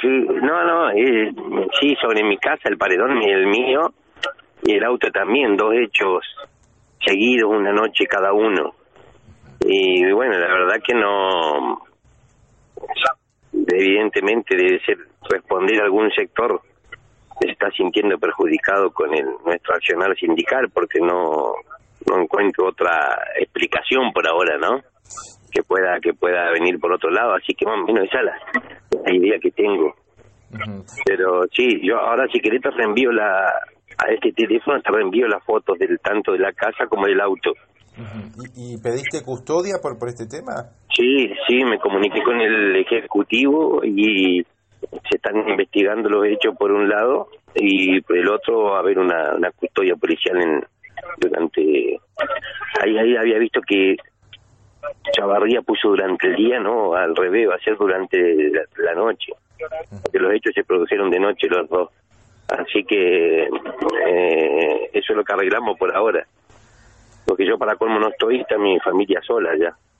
sí. No, no, eh, sí, sobre mi casa, el paredón y el mío, y el auto también, dos hechos seguidos, una noche cada uno. Y bueno, la verdad que no. Evidentemente debe ser responder a algún sector que se está sintiendo perjudicado con el nuestro accionar sindical, porque no, no encuentro otra explicación por ahora, ¿no? Que pueda que pueda venir por otro lado, así que más o menos esa es la, idea que tengo. Pero sí, yo ahora si querés te reenvío la, a este teléfono, te reenvío las fotos del tanto de la casa como del auto. ¿Y, ¿Y, pediste custodia por, por este tema? Sí, sí, me comuniqué con el ejecutivo y se están investigando los hechos por un lado y por el otro va a haber una, una custodia policial en durante ahí ahí había visto que Chavarría puso durante el día, no, al revés, va a ser durante la, la noche, porque los hechos se produjeron de noche los dos. Así que eh, eso es lo que arreglamos por ahora. Porque yo para colmo no estoy, está mi familia sola ya.